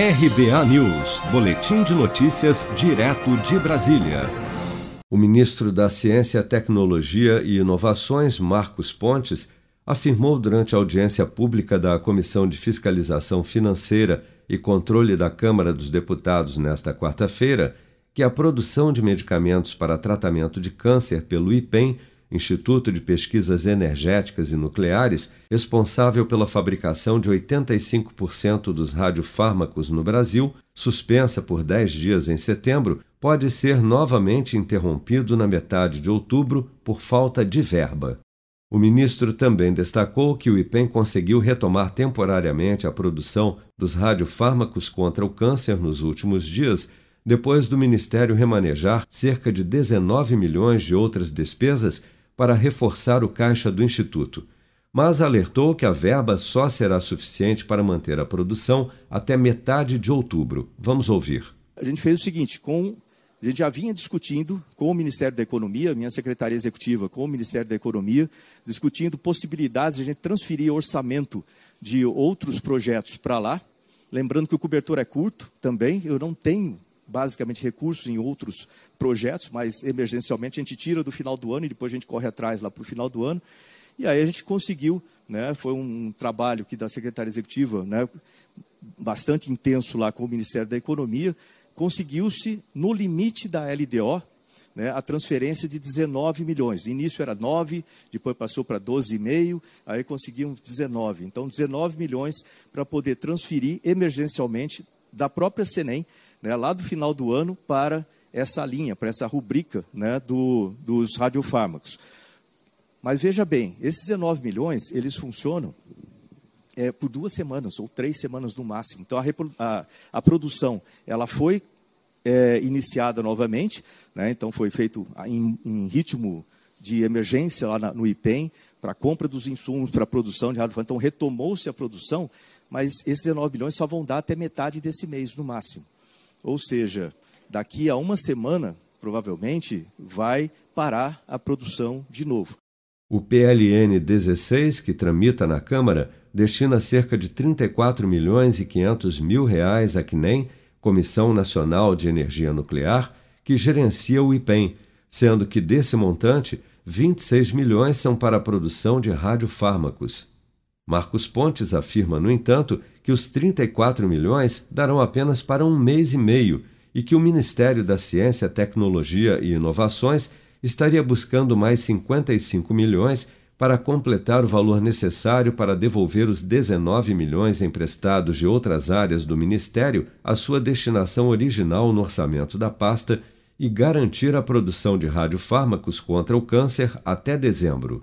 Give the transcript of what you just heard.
RBA News, Boletim de Notícias, direto de Brasília. O ministro da Ciência, Tecnologia e Inovações, Marcos Pontes, afirmou durante a audiência pública da Comissão de Fiscalização Financeira e Controle da Câmara dos Deputados nesta quarta-feira que a produção de medicamentos para tratamento de câncer pelo IPEM Instituto de Pesquisas Energéticas e Nucleares, responsável pela fabricação de 85% dos radiofármacos no Brasil, suspensa por 10 dias em setembro, pode ser novamente interrompido na metade de outubro por falta de verba. O ministro também destacou que o IPEM conseguiu retomar temporariamente a produção dos radiofármacos contra o câncer nos últimos dias, depois do Ministério remanejar cerca de 19 milhões de outras despesas para reforçar o caixa do Instituto, mas alertou que a verba só será suficiente para manter a produção até metade de outubro. Vamos ouvir. A gente fez o seguinte: com a gente já vinha discutindo com o Ministério da Economia, minha secretaria executiva com o Ministério da Economia, discutindo possibilidades de a gente transferir orçamento de outros projetos para lá. Lembrando que o cobertor é curto também, eu não tenho basicamente recursos em outros projetos, mas emergencialmente a gente tira do final do ano e depois a gente corre atrás lá para o final do ano. E aí a gente conseguiu, né, foi um trabalho que da secretária executiva, né, bastante intenso lá com o Ministério da Economia, conseguiu-se no limite da LDO, né, a transferência de 19 milhões. Início era 9, depois passou para 12,5, aí conseguiam 19. Então, 19 milhões para poder transferir emergencialmente da própria Senem né, lá do final do ano para essa linha, para essa rubrica né, do, dos radiofármacos. Mas veja bem, esses 19 milhões, eles funcionam é, por duas semanas ou três semanas no máximo. Então, a, a, a produção ela foi é, iniciada novamente, né, então foi feito em, em, ritmo de emergência lá na, no IPEM, para compra dos insumos para a produção de radiofármacos. Então, retomou-se a produção, mas esses 19 milhões só vão dar até metade desse mês, no máximo. Ou seja, daqui a uma semana, provavelmente, vai parar a produção de novo. O PLN 16, que tramita na Câmara, destina cerca de 34 milhões e 500 mil reais à CNEM, Comissão Nacional de Energia Nuclear, que gerencia o IPEM, sendo que desse montante, 26 milhões são para a produção de radiofármacos. Marcos Pontes afirma, no entanto, que os 34 milhões darão apenas para um mês e meio e que o Ministério da Ciência, Tecnologia e Inovações estaria buscando mais 55 milhões para completar o valor necessário para devolver os 19 milhões emprestados de outras áreas do Ministério à sua destinação original no orçamento da pasta e garantir a produção de radiofármacos contra o câncer até dezembro